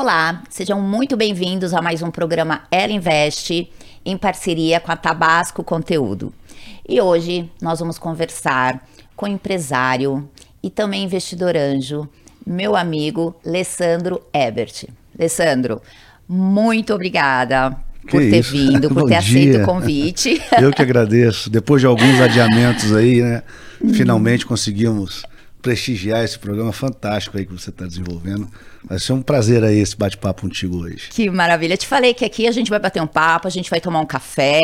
Olá, sejam muito bem-vindos a mais um programa Ela Investe, em parceria com a Tabasco Conteúdo. E hoje nós vamos conversar com o empresário e também investidor anjo, meu amigo Alessandro Ebert. Alessandro, muito obrigada Que por ter isso. vindo, por Bom ter aceito o convite. Eu que agradeço. Depois de alguns adiamentos aí, né? Finalmente conseguimos prestigiar esse programa fantástico aí que você está desenvolvendo. Vai ser um prazer aí esse bate-papo contigo hoje. Que maravilha. Te falei que aqui a gente vai bater um papo, a gente vai tomar um café,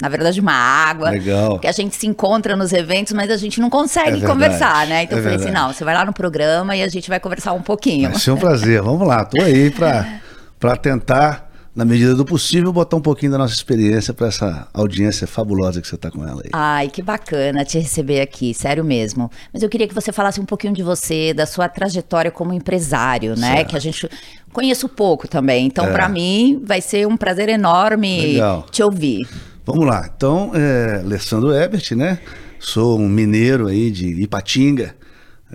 na verdade uma água. Legal. Porque a gente se encontra nos eventos, mas a gente não É consegue verdade, conversar, né? Então é eu falei assim, não, você vai lá no programa e a gente vai conversar um pouquinho. Vai ser um prazer. Vamos lá, tô aí para tentar, na medida do possível, botar um pouquinho da nossa experiência para essa audiência fabulosa que você está com ela aí. Ai, que bacana te receber aqui, sério mesmo. Mas eu queria que você falasse um pouquinho de você, da sua trajetória como empresário, né? Certo. Que a gente conheço pouco também. Então, É. pra mim, vai ser um prazer enorme Legal. te ouvir. Vamos lá. Então, é, Alessandro Ebert, né? Sou um mineiro aí de Ipatinga.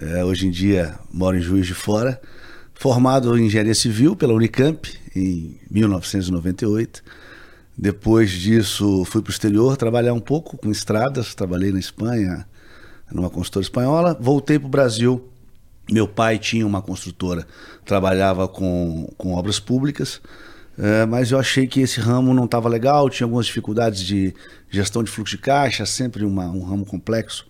É, hoje em dia moro em Juiz de Fora. Formado em engenharia civil pela Unicamp em 1998. Depois disso, fui para o exterior trabalhar um pouco com estradas. Trabalhei na Espanha, numa consultora espanhola. Voltei para o Brasil. Meu pai tinha uma construtora, trabalhava com, com obras públicas. É, mas eu achei que esse ramo não estava legal, tinha algumas dificuldades de gestão de fluxo de caixa, sempre uma- um ramo complexo.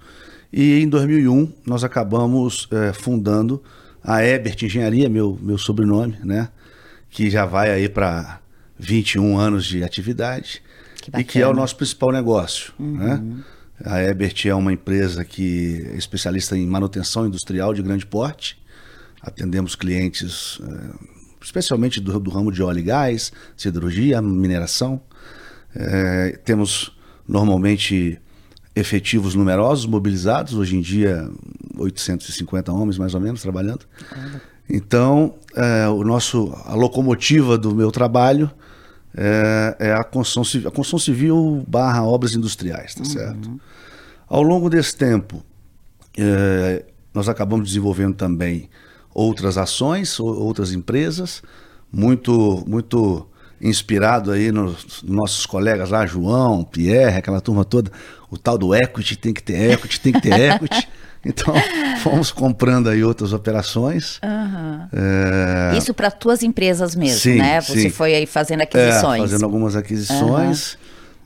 E em 2001 nós acabamos é, fundando a Ebert Engenharia, meu, meu sobrenome, né? Que já vai aí para 21 anos de atividade Que e que é o nosso principal negócio. Né? A Ebert é uma empresa que é especialista em manutenção industrial de grande porte. Atendemos clientes, eh, especialmente do, do ramo de óleo e gás, siderurgia, mineração. Eh, temos normalmente efetivos numerosos mobilizados, hoje em dia 850 homens mais ou menos trabalhando. Então, eh, o nosso, a locomotiva do meu trabalho é, é a, construção civil, a construção civil barra obras industriais, tá certo? Ao longo desse tempo, eh, nós acabamos desenvolvendo também outras ações, ou- outras empresas, muito, muito inspirado aí nos nossos colegas lá, João, Pierre, aquela turma toda, o tal do equity, tem que ter equity, tem que ter equity. Então, fomos comprando aí outras operações. Eh, Isso para tuas empresas mesmo, Sim, né? Você sim. foi aí fazendo é, aquisições. fazendo algumas aquisições.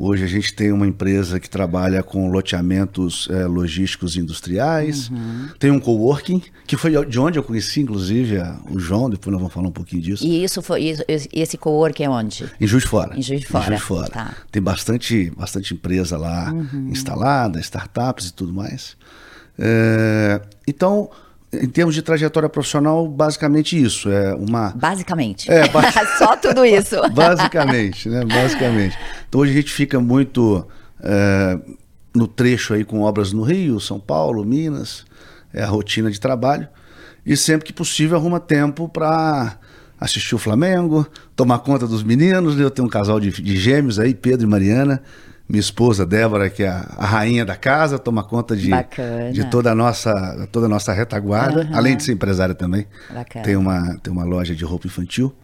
Hoje a gente tem uma empresa que trabalha com loteamentos eh, logísticos e industriais. Uhum. Tem um coworking, que foi de onde eu conheci, inclusive, a- o João, depois nós vamos falar um pouquinho disso. E isso foi isso, esse coworking é onde? Em Juiz de Fora. Em Juiz de Fora, tá. Uhum. Tem bastante, bastante empresa lá instalada, startups e tudo mais. É, então, em termos de trajetória profissional, basicamente isso. É uma, Basicamente. É, ba- Só tudo isso. Basicamente, né? Basicamente. Então hoje a gente fica muito é, no trecho aí com obras no Rio, São Paulo, Minas, é a rotina de trabalho. E sempre que possível arruma tempo para assistir o Flamengo, tomar conta dos meninos. né? Eu tenho um casal de, de gêmeos aí, Pedro e Mariana. Minha esposa, Débora, que é a, a rainha da casa, toma conta de, Bacana. de toda a nossa, toda a nossa retaguarda, Aham. além de ser empresária também. Bacana. Tem uma, tem uma loja de roupa infantil.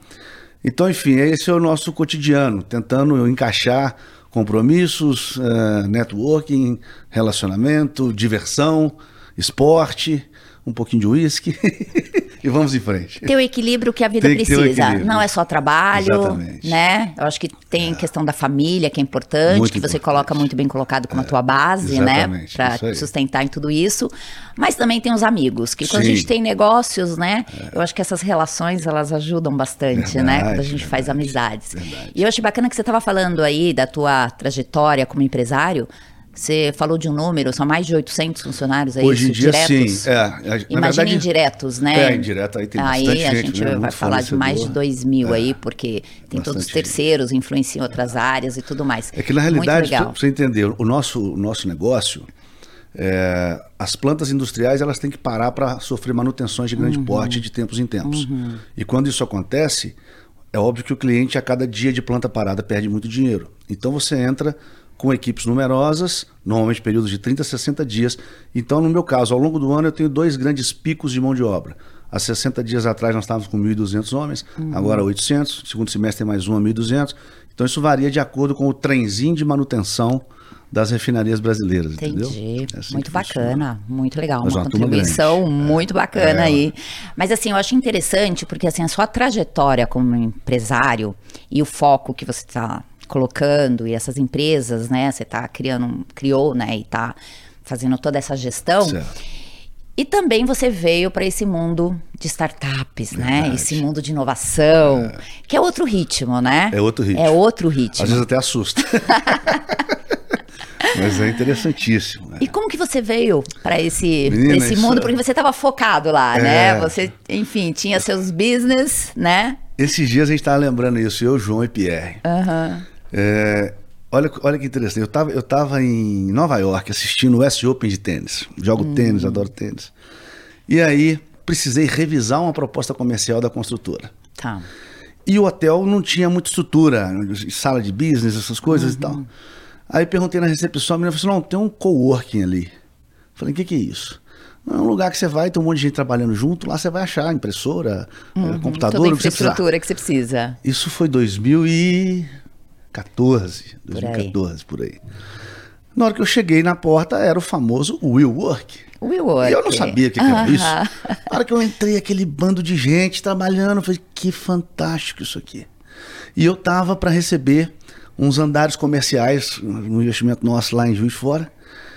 Então, enfim, esse é o nosso cotidiano, tentando encaixar compromissos, eh, networking, relacionamento, diversão, esporte, um pouquinho de uísque e vamos em frente. Ter o equilíbrio que a vida que precisa. equilíbrio. Não é só trabalho, Exatamente. É. né? Eu acho que tem questão da família, que é importante, Muito que você importante. É. coloca muito bem colocado como a tua base, né? exatamente, isso aí. sustentar em tudo isso. Mas também tem os amigos, que quando a Sim. É. gente tem negócios, né? Eu acho que essas relações, elas ajudam bastante, né? Verdade, Quando a gente faz verdade, amizades. verdade. E eu achei bacana que você estava falando aí da tua trajetória como empresário. Você falou de um número, são mais de 800 funcionários aí, Hoje em dia, diretos? sim. É, Imagina verdade, indiretos, né? É, indireto, aí tem bastante Aí a gente, né? vai falar de mais de fornecedor. 2 mil É, aí, porque tem todos os terceiros, influenciam outras áreas e tudo mais. É que na realidade, para você entender, o nosso, o nosso negócio, é, as plantas industriais elas têm que parar para sofrer manutenções de grande porte de tempos em tempos. E quando isso acontece, é óbvio que o cliente a cada dia de planta parada perde muito dinheiro. Então você entra com equipes numerosas, normalmente períodos de 30 a 60 dias. Então, no meu caso, ao longo do ano eu tenho dois grandes picos de mão de obra. Há 60 dias atrás nós estávamos com 1.200 homens, agora 800. Segundo semestre tem mais uma, 1.200. Então isso varia de acordo com o trenzinho de manutenção das refinarias brasileiras, Entendi. entendeu? É assim muito funciona. bacana, muito legal, Mas uma uma turma contribuição grande. muito bacana É. aí. Mas assim, eu acho interessante porque assim a sua trajetória como empresário e o foco que você está colocando e essas empresas, né? Você está criando, criou, né? E está fazendo toda essa gestão. Certo. E também você veio para esse mundo de startups, né? Verdade. Esse mundo de inovação, que é outro ritmo, né? É outro ritmo. É outro ritmo. Às vezes até assusta. Mas é interessantíssimo. né? E como que você veio para esse, Menina, esse isso mundo? é- Porque você estava focado lá, É. né? Você, enfim, tinha seus business, né? Esses dias a gente estava lembrando isso, eu, João e Pierre. É, olha, olha que interessante. Eu estava eu tava em Nova York assistindo o US Open de tênis. Jogo tênis, adoro tênis. E aí precisei revisar uma proposta comercial da construtora. Tá. E o hotel não tinha muita estrutura, sala de business, essas coisas e tal. Aí perguntei na recepção, a menina falou assim, não, tem um coworking ali. Falei, o que, que é isso? Não, é um lugar que você vai, tem um monte de gente trabalhando junto, lá você vai achar impressora, eh, computador, Toda a o que você infraestrutura que você precisa. Isso foi 2014, 2014, por aí. Na hora que eu cheguei na porta, era o famoso Will Work. Will Work. E eu não sabia o que, que era isso. Aham. Na hora que eu entrei, aquele bando de gente trabalhando, eu falei, que fantástico isso aqui. E eu tava para receber uns andares comerciais, um investimento nosso lá em Juiz Fora,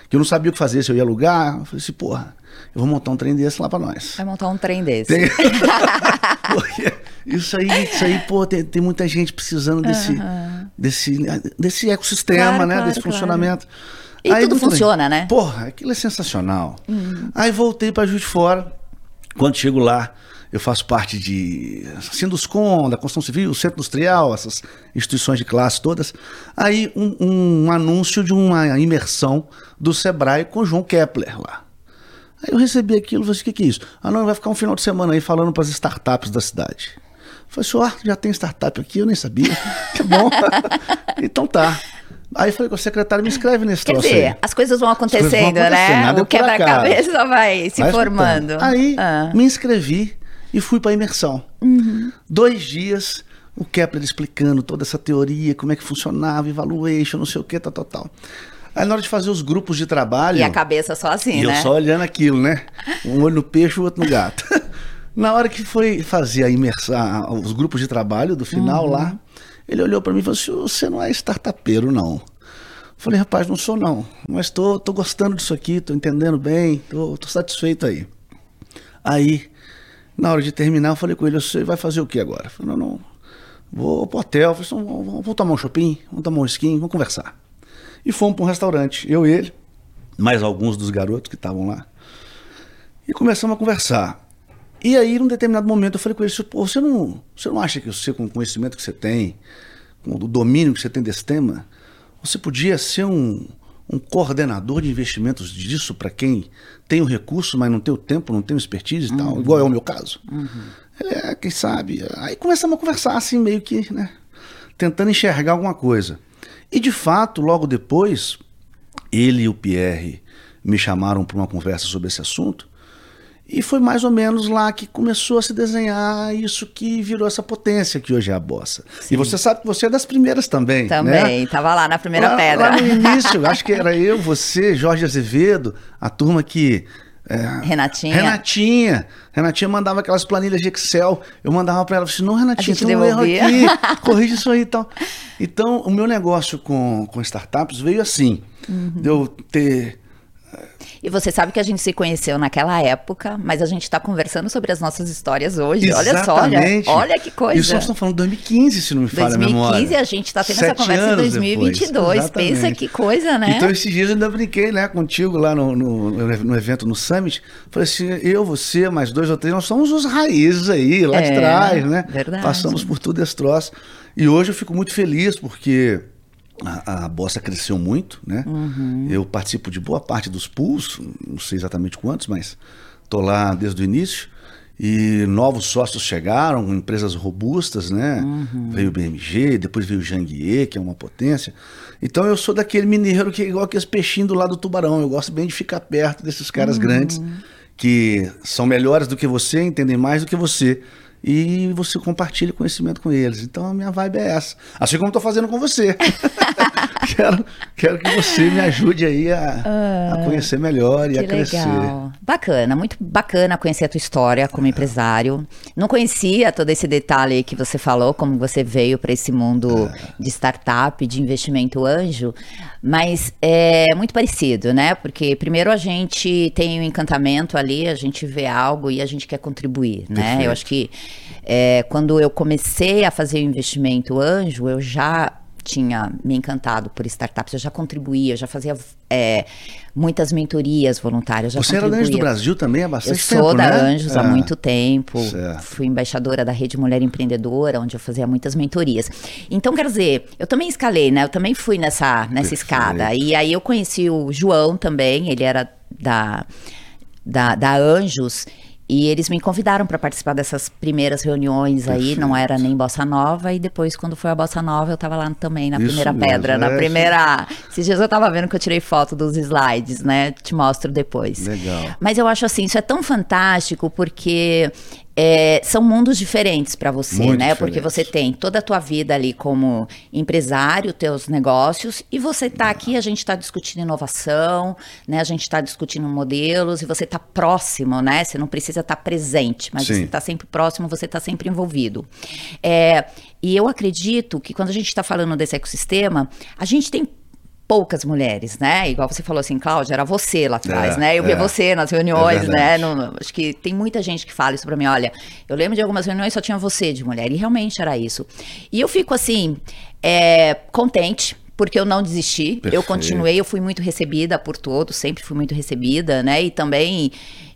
que eu não sabia o que fazer, se eu ia alugar. Eu falei assim, porra, eu vou montar um trem desse lá para nós. Vai montar um trem desse. Tem- isso aí, isso aí, pô, tem, tem muita gente precisando desse, desse, desse ecossistema, Claro, né? claro, desse claro. funcionamento. E tudo muito bem. funciona, né? Porra, aquilo é sensacional. Uhum. Aí voltei para Juiz de Fora. Quando chego lá, eu faço parte de Sinduscom, da Construção Civil, Centro Industrial, essas instituições de classe todas. Aí um, um anúncio de uma imersão do Sebrae com o João Kepler lá. Aí eu recebi aquilo e falei assim, o que, que é isso? Ah, não, vai ficar um final de semana aí falando para as startups da cidade. Eu falei ó, já tem startup aqui, eu nem sabia. Que bom. então tá. Aí falei com o secretário, me inscreve nesse Quer troço dizer, aí. as coisas vão coisas vão acontecendo, acontecendo, né? é O quebra-cabeça vai se Vai formando. escutando. Aí Ah. me inscrevi e fui para imersão. Uhum. Dois dias, o Kepler explicando toda essa teoria, como é que funcionava, evaluation, não sei o que, tal, tal, tal. Aí na hora de fazer os grupos de trabalho. E a cabeça só assim, E eu né? só olhando aquilo, né? Um olho no peixe, o outro no gato. Na hora que foi fazer a imersão, os grupos de trabalho do final Uhum. lá, ele olhou para mim e falou assim: você não é startupeiro, não. Falei, rapaz, não sou não, mas tô, tô gostando disso aqui, tô entendendo bem, tô, tô satisfeito aí. Aí, na hora de terminar, eu falei com ele, você vai fazer o que agora? Eu falei, não, não, vou pro hotel, falei, então, vamos, vamos tomar um shopping, vamos tomar um skin, vamos conversar. E fomos para um restaurante, eu e ele, mais alguns dos garotos que estavam lá. E começamos a conversar. E aí, num determinado momento, eu falei com ele, você não, você não acha que você, com o conhecimento que você tem, com o domínio que você tem desse tema, você podia ser um, um coordenador de investimentos disso para quem tem o recurso, mas não tem o tempo, não tem o expertise e tal, igual é o meu caso? Ele é, quem sabe? Aí começamos a conversar assim, meio que, né? Tentando enxergar alguma coisa. E de fato, logo depois, ele e o Pierre me chamaram para uma conversa sobre esse assunto. E foi mais ou menos lá que começou a se desenhar isso que virou essa potência que hoje é a bossa. E você sabe que você é das primeiras também. Também, né? tava lá na primeira lá, pedra. Lá no início, acho que era eu, você, Jorge Azevedo, a turma que. é, Renatinha. Renatinha. Renatinha mandava aquelas planilhas de Excel. Eu mandava para ela, assim, não, Renatinha, tem um erro aqui, corrige isso aí e tal. Então, o meu negócio com, com startups veio assim, Uhum. de eu ter E você sabe que a gente se conheceu naquela época, mas a gente tá conversando sobre as nossas histórias hoje. Olha só, olha, Exatamente. olha que coisa. Isso nós estamos falando de 2015, se não me falha a memória. 2015 a gente tá tendo essa Sete conversa em anos 2022. depois, Pensa exatamente. que coisa, né? Então, esses dias eu ainda brinquei né, contigo lá no, no, no evento no Summit. Falei assim: eu, você, mais dois ou três, nós somos os raízes aí, lá de É, trás, né? verdade. Passamos por tudo esse troço. E hoje eu fico muito feliz porque a, a Bossa cresceu muito, né? Uhum. Eu participo de boa parte dos pools, não sei exatamente quantos, mas estou lá desde o início. E novos sócios chegaram, empresas robustas, né? Uhum. Veio o BMG, depois veio o Janguier, que é uma potência. Então eu sou daquele mineiro que é igual aqueles peixinhos do lado do tubarão. Eu gosto bem de ficar perto desses caras Uhum. grandes que são melhores do que você, entendem mais do que você e você compartilha conhecimento com eles. Então a minha vibe é essa. Assim como estou fazendo com você. quero, quero que você me ajude aí a, ah, a conhecer melhor e a crescer. Legal. Bacana, muito bacana conhecer a tua história como empresário. Não conhecia todo esse detalhe que você falou, como você veio para esse mundo é. de startup, de investimento anjo, mas é muito parecido, né? Porque primeiro a gente tem um encantamento ali, a gente vê algo e a gente quer contribuir, né? Perfeito. Eu acho que é, quando eu comecei a fazer o investimento anjo, eu já tinha me encantado por startups, eu já contribuía, eu já fazia é, muitas mentorias voluntárias. Você era da Anjos do Brasil também há bastante tempo, Eu sou da né? Anjos é. há muito tempo, certo. fui embaixadora da Rede Mulher Empreendedora, onde eu fazia muitas mentorias. Então, quer dizer, eu também escalei, né? Eu também fui nessa, nessa escada. E aí eu conheci o João também, ele era da, da, da Anjos, e eles me convidaram para participar dessas primeiras reuniões Perfeito. aí, não era nem Bossa Nova, e depois, quando foi a Bossa Nova, eu estava lá também, na Isso primeira mesmo, pedra, é na primeira. Esses dias eu estava vendo que eu tirei foto dos slides, né? Te mostro depois. Legal. Mas eu acho assim, isso é tão fantástico, porque é, são mundos diferentes para você, Muito né? Diferente. Porque você tem toda a tua vida ali como empresário, teus negócios, e você está aqui, a gente está discutindo inovação, né? A gente está discutindo modelos, e você está próximo, né? Você não precisa estar tá presente, mas Sim. você está sempre próximo, você está sempre envolvido. É, e eu acredito que quando a gente está falando desse ecossistema, a gente tem poucas mulheres, né? Igual você falou assim, Cláudia, era você lá atrás, é, né? Eu é, via você nas reuniões, é né? No, acho que tem muita gente que fala isso pra mim, olha, eu lembro de algumas reuniões só tinha você de mulher, e realmente era isso. E eu fico assim, é, contente, porque eu não desisti, Perfeito. eu continuei, eu fui muito recebida por todos, sempre fui muito recebida, né? E também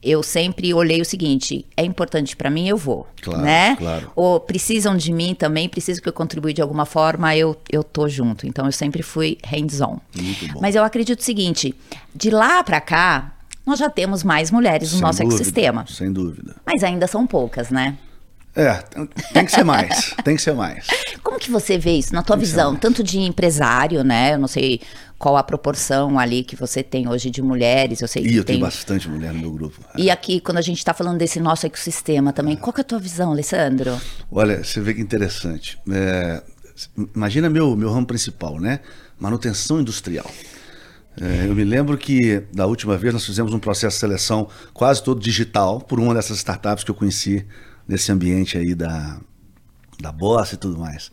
eu sempre olhei o seguinte: é importante para mim, eu vou, claro, né? Claro. Ou precisam de mim também, precisam que eu contribua de alguma forma, eu eu tô junto. Então eu sempre fui hands-on. Mas eu acredito o seguinte: de lá para cá, nós já temos mais mulheres no sem nosso dúvida, ecossistema. Sem dúvida. Mas ainda são poucas, né? É, tem que ser mais, tem que ser mais. Como que você vê isso na tua tem visão, tanto de empresário, né? Eu não sei qual a proporção ali que você tem hoje de mulheres, eu sei e que eu tem... tenho bastante mulher no meu grupo. E aqui, quando a gente está falando desse nosso ecossistema também, é. qual que é a tua visão, Alessandro? Olha, você vê que interessante. É, imagina meu, meu ramo principal, né? Manutenção industrial. É, eu me lembro que da última vez nós fizemos um processo de seleção quase todo digital por uma dessas startups que eu conheci nesse ambiente aí da, da Bossa e tudo mais.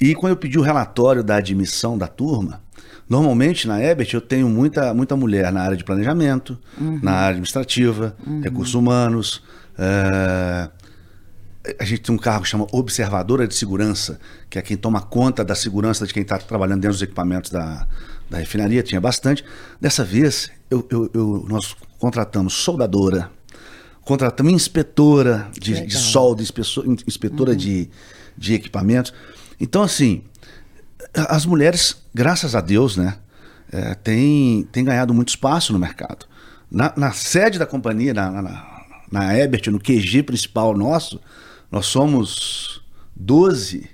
E quando eu pedi o relatório da admissão da turma, normalmente na Ebert eu tenho muita, muita mulher na área de planejamento, uhum. na área administrativa, uhum. recursos humanos. É... A gente tem um cargo que chama observadora de segurança, que é quem toma conta da segurança de quem está trabalhando dentro dos equipamentos da, da refinaria, tinha bastante. Dessa vez, eu, eu, eu nós contratamos soldadora, contratamos inspetora de, de solda, inspetora uhum. de, de equipamentos. Então, assim, as mulheres, graças a Deus, né, é, têm, têm ganhado muito espaço no mercado. Na, na sede da companhia, na, na, na Ebert, no QG principal nosso, nós somos 12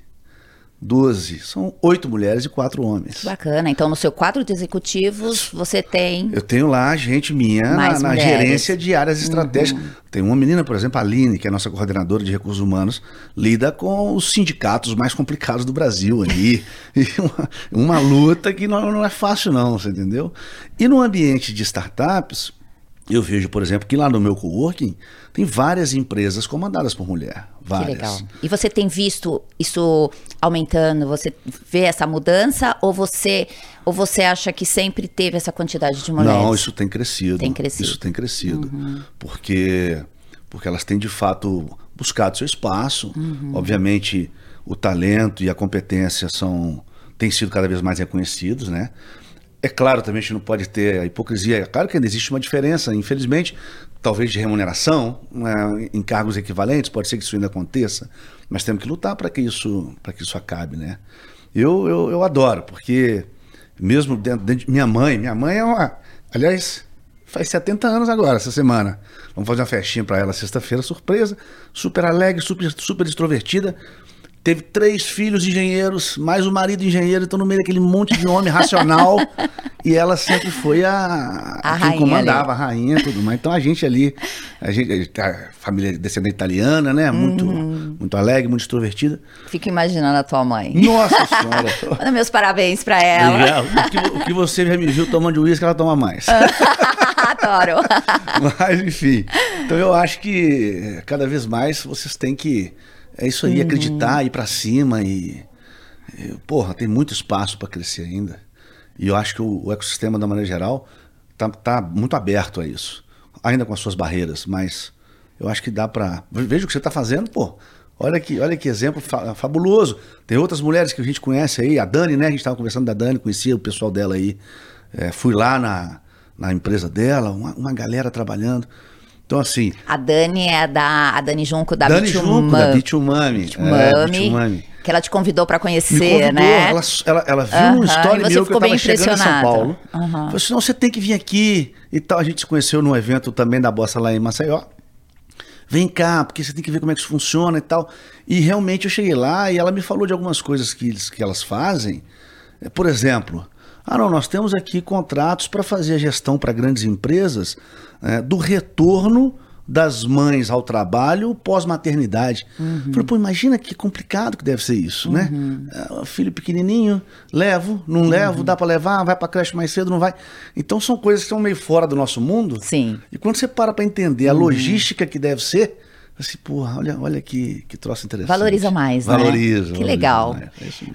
12. São oito mulheres e quatro homens. Bacana. Então, no seu quadro de executivos, você tem. Eu tenho lá gente minha na, na gerência de áreas estratégicas. Uhum. Tem uma menina, por exemplo, a Aline, que é a nossa coordenadora de recursos humanos, lida com os sindicatos mais complicados do Brasil ali. e uma, uma luta que não, não é fácil, não, você entendeu? E no ambiente de startups, eu vejo, por exemplo, que lá no meu coworking tem várias empresas comandadas por mulher. Várias. Que legal. E você tem visto isso aumentando? Você vê essa mudança ou você ou você acha que sempre teve essa quantidade de mulheres? Não, isso tem crescido. Tem crescido. Isso tem crescido. Uhum. Porque porque elas têm de fato buscado seu espaço. Uhum. Obviamente, o talento e a competência são têm sido cada vez mais reconhecidos, né? É claro também gente não pode ter a hipocrisia. É claro que ainda existe uma diferença, infelizmente, talvez de remuneração, né, em cargos equivalentes, pode ser que isso ainda aconteça, mas temos que lutar para que isso para que isso acabe, né? Eu, eu, eu adoro, porque mesmo dentro, dentro de minha mãe, minha mãe é uma, aliás, faz 70 anos agora, essa semana. Vamos fazer uma festinha para ela sexta-feira, surpresa, super alegre, super, super extrovertida. Teve três filhos engenheiros, mais o marido engenheiro, então no meio daquele monte de homem racional. e ela sempre foi a, A a quem comandava, a rainha e tudo mais. Então a gente ali, a gente, a família descendente italiana, né? Muito, Uhum. muito alegre, muito extrovertida. Fico imaginando a tua mãe. Nossa senhora! Manda meus parabéns pra ela. Já, o, que, o que você já me viu tomando de uísque, ela toma mais. Adoro. Mas, enfim. Então eu acho que cada vez mais vocês têm que. É isso aí, acreditar, ir pra cima e. e, Porra, tem muito espaço para crescer ainda. E eu acho que o, o ecossistema, da maneira geral, tá, tá muito aberto a isso. Ainda com as suas barreiras, mas eu acho que dá para. Veja o que você está fazendo, pô. Olha que, olha que exemplo fa- fabuloso. Tem outras mulheres que a gente conhece aí, a Dani, né? A gente estava conversando da Dani, conhecia o pessoal dela aí. É, fui lá na, na empresa dela, uma, uma galera trabalhando. Então, assim, A Dani é da a Dani Junco da Dani Junco, da. É, que ela te convidou pra Me conhecer, convidou, né? ela, ela, ela viu Aham, um e story meu que eu tava chegando em São. Paulo. Aham. Falou assim, não, você tem que vir aqui e tal. A gente se conheceu num evento também da Bossa lá em Maceió. Vem cá, porque você tem que ver como é que isso funciona e tal. E realmente eu cheguei lá e ela me falou de algumas coisas que, eles- que elas fazem. É, Por exemplo, ah não, nós temos aqui contratos para fazer a gestão para grandes empresas é, do retorno das mães ao trabalho pós-maternidade. Falei, pô, imagina que complicado que deve ser isso, né? É, filho pequenininho, levo, não levo, dá para levar, vai para creche mais cedo, não vai. Então são coisas que estão meio fora do nosso mundo. Sim. E quando você para para entender a logística que deve ser, assim, porra, olha, olha que, que troço interessante. Valoriza mais, né? Valoriza. Que legal. é.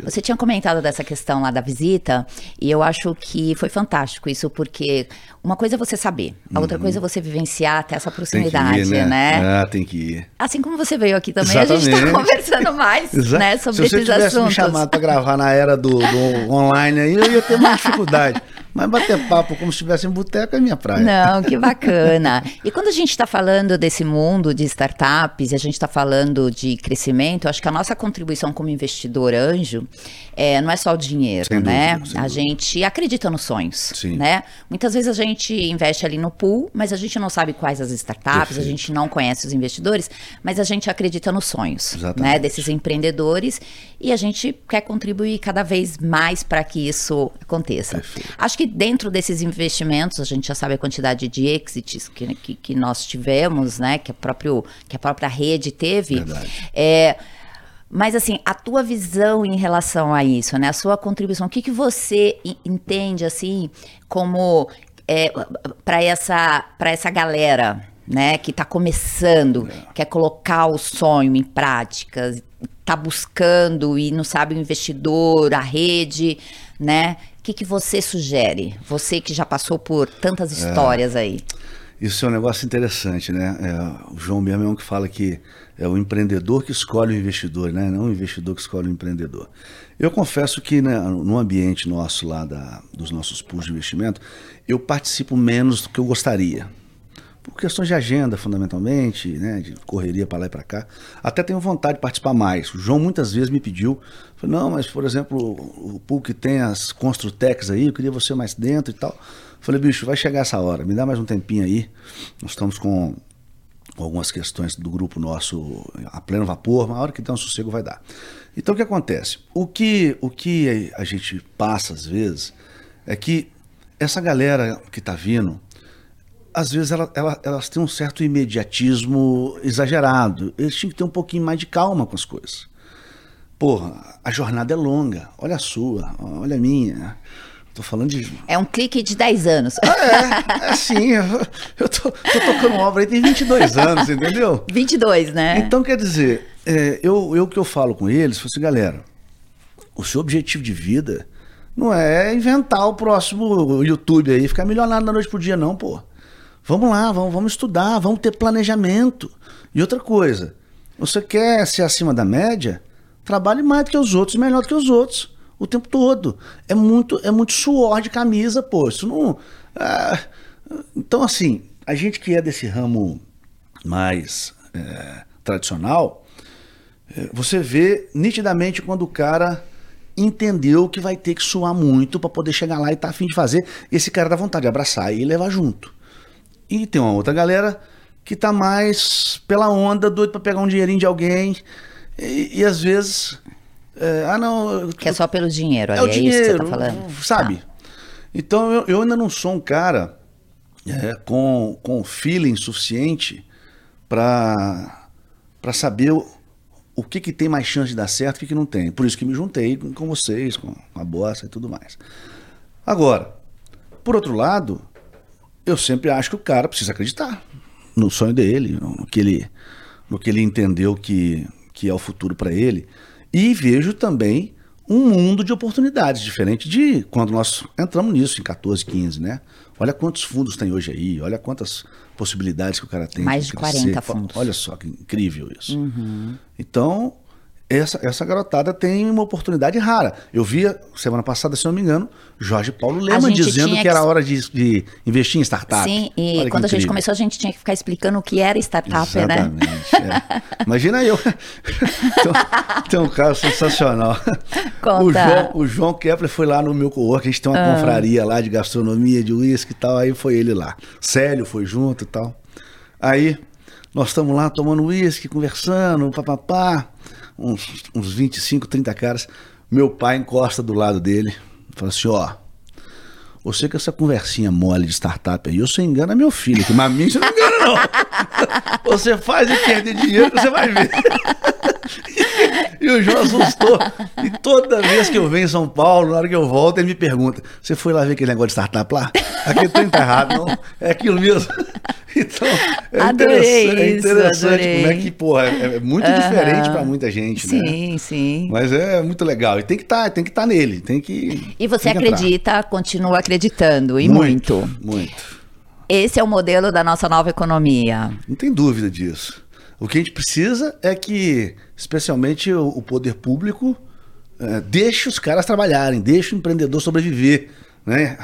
Você tinha comentado dessa questão lá da visita, e eu acho que foi fantástico isso, porque uma coisa é você saber, a outra coisa é você vivenciar, ter essa Uhum. Proximidade, ir, né? né? Ah, tem que ir. Assim como você veio aqui também, a gente está Exatamente. conversando mais né, sobre Se você esses tivesse assuntos. me chamado para gravar na era do, do online aí, eu ia ter mais dificuldade. Mas bater papo como se estivesse em boteco é minha praia. Não, que bacana. E quando a gente está falando desse mundo de startups e a gente está falando de crescimento, acho que a nossa contribuição como investidor anjo é, não é só o dinheiro, Sem né? dúvida, a dúvida. gente acredita nos sonhos, Sim. né? Muitas vezes a gente investe ali no pool, mas a gente não sabe quais as startups, Perfeito. a gente não conhece os investidores, mas a gente acredita nos sonhos, Exatamente. né? Desses empreendedores e a gente quer contribuir cada vez mais para que isso aconteça. Perfeito. Acho que dentro desses investimentos, a gente já sabe a quantidade de exits que, que, que nós tivemos, né? Que a, próprio, que a própria rede teve. Verdade. É, mas assim, a tua visão em relação a isso, né? A sua contribuição, o que, que você en- entende assim como é, para essa para essa galera, né, que está começando, quer colocar o sonho em prática, está buscando e não sabe o investidor, a rede, né? O que, que você sugere? Você que já passou por tantas histórias aí. Isso é um negócio interessante, né? É, o João mesmo é um que fala que é o empreendedor que escolhe o investidor, né? Não o investidor que escolhe o empreendedor. Eu confesso que né, no ambiente nosso lá da, dos nossos pools de investimento, eu participo menos do que eu gostaria. Por questões de agenda, fundamentalmente, né? De correria para lá e para cá. Até tenho vontade de participar mais. O João muitas vezes me pediu, falou, não, mas por exemplo, o pool que tem as Construtex aí, eu queria você mais dentro e tal. Falei, bicho, vai chegar essa hora, me dá mais um tempinho aí. Nós estamos com algumas questões do grupo nosso a pleno vapor, mas a hora que der um sossego vai dar. Então o que acontece? O que, o que a gente passa às vezes é que essa galera que está vindo, às vezes ela, ela, elas têm um certo imediatismo exagerado. Eles tinham que ter um pouquinho mais de calma com as coisas. Porra, a jornada é longa. Olha a sua, olha a minha. Tô falando de É um clique de 10 anos. é, é assim, eu, eu tô, tô tocando obra aí tem 22 anos, entendeu? 22, né? Então, quer dizer, é, eu, eu que eu falo com eles, falo assim, galera, o seu objetivo de vida não é inventar o próximo YouTube aí, ficar milionário da noite pro dia, não, pô. Vamos lá, vamos, vamos estudar, vamos ter planejamento. E outra coisa, você quer ser acima da média? Trabalhe mais do que os outros, melhor do que os outros, o tempo todo. É muito, é muito suor de camisa, pô. Isso não. ah, então, assim, a gente que é desse ramo mais é, tradicional, é, você vê nitidamente quando o cara entendeu que vai ter que suar muito para poder chegar lá e tá afim de fazer. Esse cara dá vontade de abraçar e levar junto. E tem uma outra galera que tá mais pela onda, doido para pegar um dinheirinho de alguém. E, e às vezes. É, ah, não. Que é só pelo dinheiro, é, o é dinheiro, isso que você tá falando. Sabe? Tá. Então eu, eu ainda não sou um cara é, com, com feeling suficiente para saber o, o que, que tem mais chance de dar certo e o que, que não tem. Por isso que me juntei com, com vocês, com a Bossa e tudo mais. Agora, por outro lado, eu sempre acho que o cara precisa acreditar no sonho dele, no que ele, no que ele entendeu que, que é o futuro para ele. E vejo também um mundo de oportunidades, diferente de quando nós entramos nisso, em 14, 15, né? Olha quantos fundos tem hoje aí, olha quantas possibilidades que o cara tem. Mais de, de 40 fundos. Olha só que incrível isso. Uhum. Então, essa, essa garotada tem uma oportunidade rara. Eu via semana passada, se não me engano, Jorge Paulo Leman dizendo que, que, era hora de, de, investir em startup. Sim, e Olha quando a gente começou, a gente tinha que ficar explicando o que era startup, né? Exatamente, né? É. Imagina eu. tem, tem, um caso sensacional. Conta. O João, o João Kepler foi lá no meu co-work, a gente tem uma ah. confraria lá de gastronomia, de uísque e tal, aí foi ele lá. Célio foi junto e tal. Aí nós estamos lá tomando uísque, conversando, papapá. Pá, pá uns, uns 25, 30 caras. Meu pai encosta do lado dele, fala assim: ó, você com essa conversinha mole de startup aí, você engana meu filho, que mim você não engana, não. Você faz e perder dinheiro, você vai ver. E o João assustou. E toda vez que eu venho em São Paulo, na hora que eu volto, ele me pergunta: Você foi lá ver aquele negócio de startup lá? Aquele trem tá errado, não? É aquilo mesmo. Então, é adorei interessante, é isso, é interessante adorei. como é que, porra, é, é muito diferente para muita gente, sim, né? Sim, sim. Mas é muito legal. E tem que estar, tá, tá nele, tem que. E você que acredita, entrar. continua acreditando, e muito. Muito. muito. Esse é o modelo da nossa nova economia. Não tem dúvida disso. O que a gente precisa é que, especialmente o, poder público, é, deixe os caras trabalharem, deixe o empreendedor sobreviver. Né?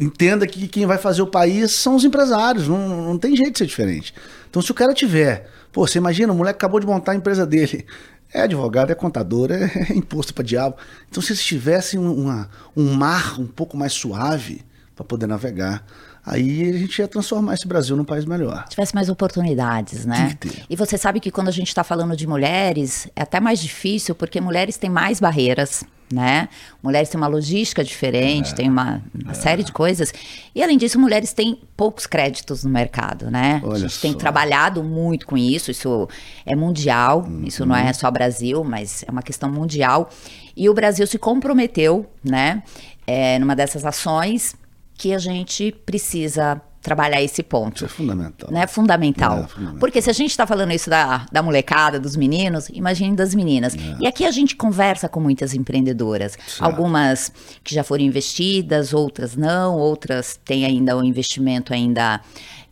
Entenda que quem vai fazer o país são os empresários, não, não tem jeito de ser diferente. Então, se o cara tiver, pô, você imagina, o moleque acabou de montar a empresa dele, é advogado, é contador, é, é imposto para diabo. Então, se eles tivessem uma, um mar um pouco mais suave para poder navegar, aí a gente ia transformar esse Brasil num país melhor. Tivesse mais oportunidades, né? E você sabe que quando a gente está falando de mulheres, é até mais difícil, porque mulheres têm mais barreiras, né? Mulheres têm uma logística diferente, é, tem uma, uma é. série de coisas. E além disso, mulheres têm poucos créditos no mercado, né? Olha a gente só. tem trabalhado muito com isso, isso é mundial, uhum. isso não é só Brasil, mas é uma questão mundial. E o Brasil se comprometeu, né? É, numa dessas ações que a gente precisa trabalhar esse ponto. Isso é fundamental. Né? Fundamental. É, fundamental. Porque se a gente está falando isso da, da molecada, dos meninos, imagine das meninas. É. E aqui a gente conversa com muitas empreendedoras. Certo. Algumas que já foram investidas, outras não, outras têm ainda o investimento ainda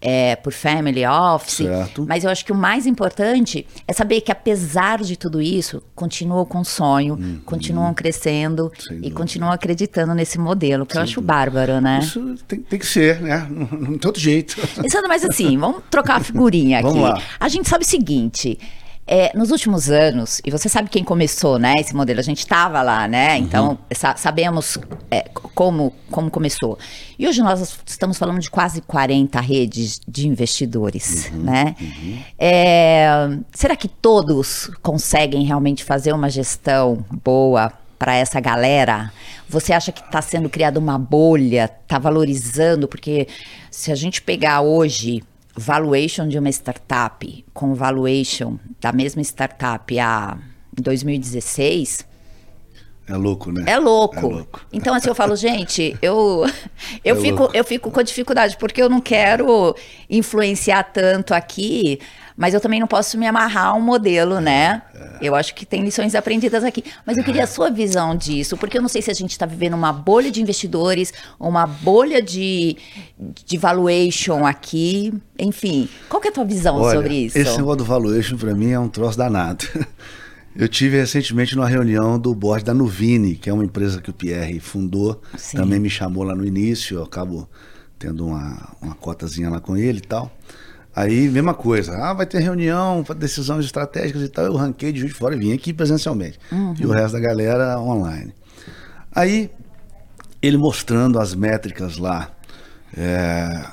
é, por family office. Certo. Mas eu acho que o mais importante é saber que, apesar de tudo isso, continuam com sonho, Uhum. continuam crescendo Sem e dúvida. continuam acreditando nesse modelo, que eu Sem acho dúvida. bárbaro, né? Isso tem, tem que ser, né? Não, tem outro jeito. Pensando mais assim, vamos trocar a figurinha aqui. Vamos lá. A gente sabe o seguinte. É, nos últimos anos, e você sabe quem começou, né, esse modelo, a gente estava lá, né, Uhum. então sa- sabemos é, como, como começou. E hoje nós estamos falando de quase 40 redes de investidores, Uhum, né? É, será que todos conseguem realmente fazer uma gestão boa para essa galera? Você acha que está sendo criada uma bolha, está valorizando? Porque se a gente pegar hoje valuation de uma startup com valuation da mesma startup a em 2016, É louco, né? é louco. É louco. Então, assim, eu falo, gente, eu, eu, É fico, louco. eu fico com dificuldade, porque eu não quero influenciar tanto aqui, mas eu também não posso me amarrar a um modelo, né? Eu acho que tem lições aprendidas aqui. Mas eu queria a sua visão disso, porque eu não sei se a gente está vivendo uma bolha de investidores, uma bolha de, de valuation aqui. Enfim, qual que é a tua visão Olha, sobre isso? Esse negócio do valuation para mim é um troço danado. Eu tive recentemente numa reunião do board da Nuvini, que é uma empresa que o Pierre fundou. Sim. Também me chamou lá no início, eu acabo tendo uma, uma cotazinha lá com ele e tal. Aí, mesma coisa. Ah, vai ter reunião, decisões estratégicas e tal. Eu ranquei de Juiz de Fora e vim aqui presencialmente. E o resto da galera online. Aí, ele mostrando as métricas lá é,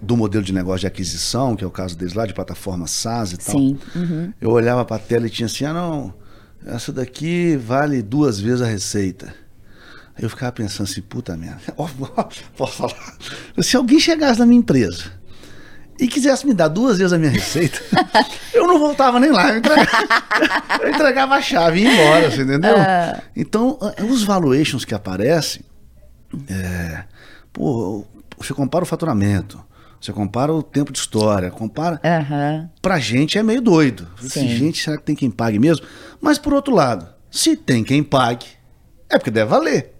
do modelo de negócio de aquisição, que é o caso deles lá, de plataforma SaaS e tal. Sim. uhum. Eu olhava para a tela e tinha assim, ah não, essa daqui vale duas vezes a receita. Aí eu ficava pensando assim, puta merda, posso falar? Se alguém chegasse na minha empresa e quisesse me dar duas vezes a minha receita, eu não voltava nem lá, eu entregava, eu entregava a chave e ia embora, você entendeu? Uh... Então, os valuations que aparecem, é, pô, você compara o faturamento, você compara o tempo de história, compara. Uhum. Pra gente é meio doido. Sim. Gente, será que tem quem pague mesmo? Mas por outro lado, se tem quem pague, é porque deve valer.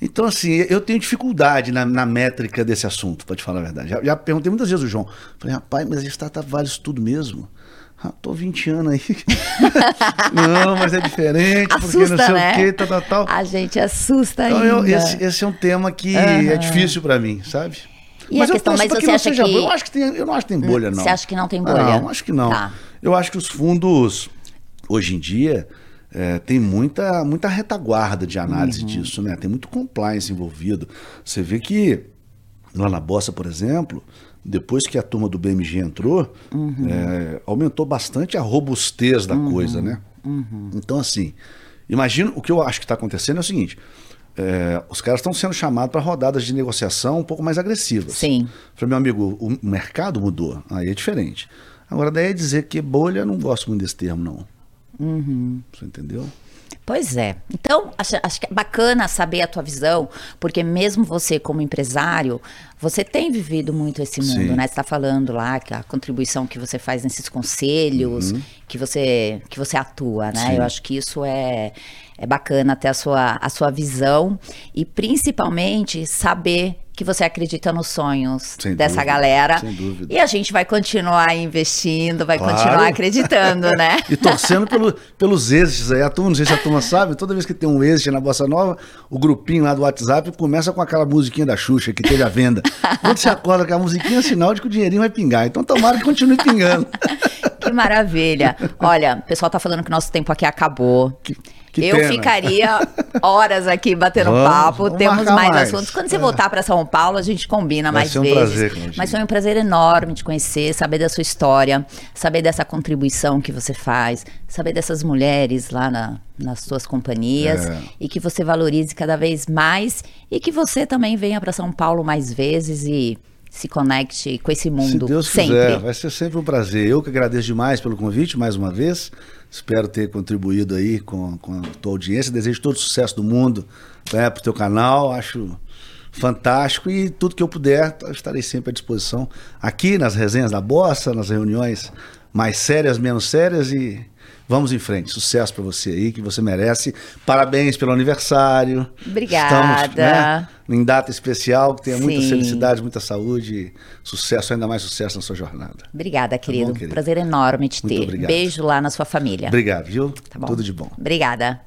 Então, assim, eu tenho dificuldade na, na métrica desse assunto, para te falar a verdade. Já, já, perguntei muitas vezes ao João. Falei, rapaz, mas a startup vale isso tudo mesmo? Ah, tô 20 anos aí. não, mas é diferente, assusta, porque não sei né? o quê, tal, tal, tal. A gente assusta então, eu, esse, esse, é um tema que uhum. é difícil para mim, sabe? E mas a questão, mas você que acha que... Eu, acho que tem, eu não acho que tem bolha, não. Você acha que não tem bolha? Não, acho que não. Tá. Eu acho que os fundos, hoje em dia, é, tem muita, muita retaguarda de análise uhum. disso, né? Tem muito compliance envolvido. Você vê que lá na Bossa, por exemplo, depois que a turma do BMG entrou, uhum. é, aumentou bastante a robustez da uhum. coisa, né? Uhum. Então, assim, imagina o que eu acho que está acontecendo é o seguinte. É, os caras estão sendo chamados para rodadas de negociação um pouco mais agressivas. Sim. Falei, meu amigo, o mercado mudou, aí é diferente. Agora, daí é dizer que bolha, eu não gosto muito desse termo, não. Uhum. Você entendeu? Pois é. Então, acho, acho, que é bacana saber a tua visão, porque mesmo você como empresário, você tem vivido muito esse mundo, Sim. né? Você está falando lá que a contribuição que você faz nesses conselhos, uhum. que você que você atua, né? Sim. Eu acho que isso é, é bacana ter a sua, a sua visão e principalmente saber que você acredita nos sonhos sem dessa dúvida, galera. Sem dúvida. E a gente vai continuar investindo, vai claro. continuar acreditando, né? e torcendo pelo, pelos êxitos aí. A turma, não sei se a turma sabe, toda vez que tem um êxito na Bossa Nova, o grupinho lá do WhatsApp começa com aquela musiquinha da Xuxa que teve a venda. Quando você acorda com a musiquinha, é sinal de que o dinheirinho vai pingar. Então tomara que continue pingando. que maravilha. Olha, o pessoal tá falando que nosso tempo aqui acabou. Que... Que eu pena. ficaria horas aqui batendo vamos, papo, vamos temos mais, mais, assuntos. Quando você é. voltar para São Paulo, a gente combina Vai mais um vezes. Prazer, Mas foi um prazer enorme te conhecer, saber da sua história, saber dessa contribuição que você faz, saber dessas mulheres lá na, nas suas companhias é. e que você valorize cada vez mais e que você também venha para São Paulo mais vezes e se conecte com esse mundo. Se Deus sempre. quiser, vai ser sempre um prazer. Eu que agradeço demais pelo convite mais uma vez. Espero ter contribuído aí com, com a tua audiência. Desejo todo o sucesso do mundo né, para o teu canal. Acho fantástico e tudo que eu puder, estarei sempre à disposição aqui nas resenhas da Bossa, nas reuniões mais sérias, menos sérias e vamos em frente. Sucesso para você aí, que você merece. Parabéns pelo aniversário. Obrigada. Estamos, né, em data especial, que tenha Sim. muita felicidade, muita saúde, sucesso, ainda mais sucesso na sua jornada. Obrigada, querido. Tá bom, querido? Prazer enorme te ter. Beijo lá na sua família. Obrigado, viu? Tá Tudo de bom. Obrigada.